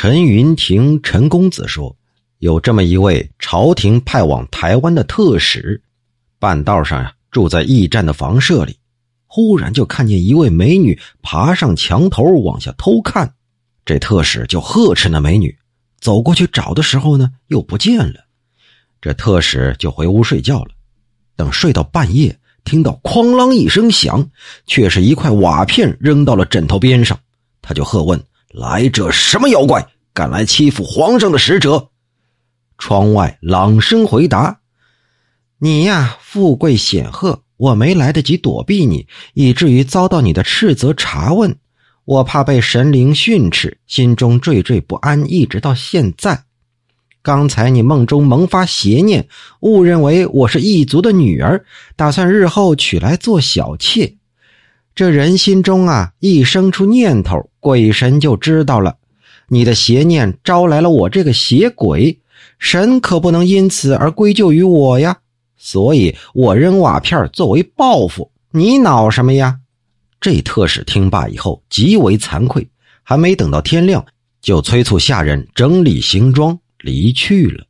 陈云亭陈公子说，有这么一位朝廷派往台湾的特使，半道上呀，住在驿站的房舍里，忽然就看见一位美女爬上墙头往下偷看，这特使就呵斥那美女，走过去找的时候呢，又不见了，这特使就回屋睡觉了。等睡到半夜，听到哐啷一声响，却是一块瓦片扔到了枕头边上，他就喝问。来者什么妖怪，敢来欺负皇上的使者？窗外朗声回答：“你呀，富贵显赫，我没来得及躲避你，以至于遭到你的斥责查问。我怕被神灵训斥，心中惴惴不安，一直到现在。刚才你梦中萌发邪念，误认为我是异族的女儿，打算日后娶来做小妾。”这人心中啊，一生出念头，鬼神就知道了。你的邪念招来了我这个邪鬼，神可不能因此而归咎于我呀。所以我扔瓦片作为报复。你恼什么呀？这特使听罢以后极为惭愧，还没等到天亮，就催促下人整理行装离去了。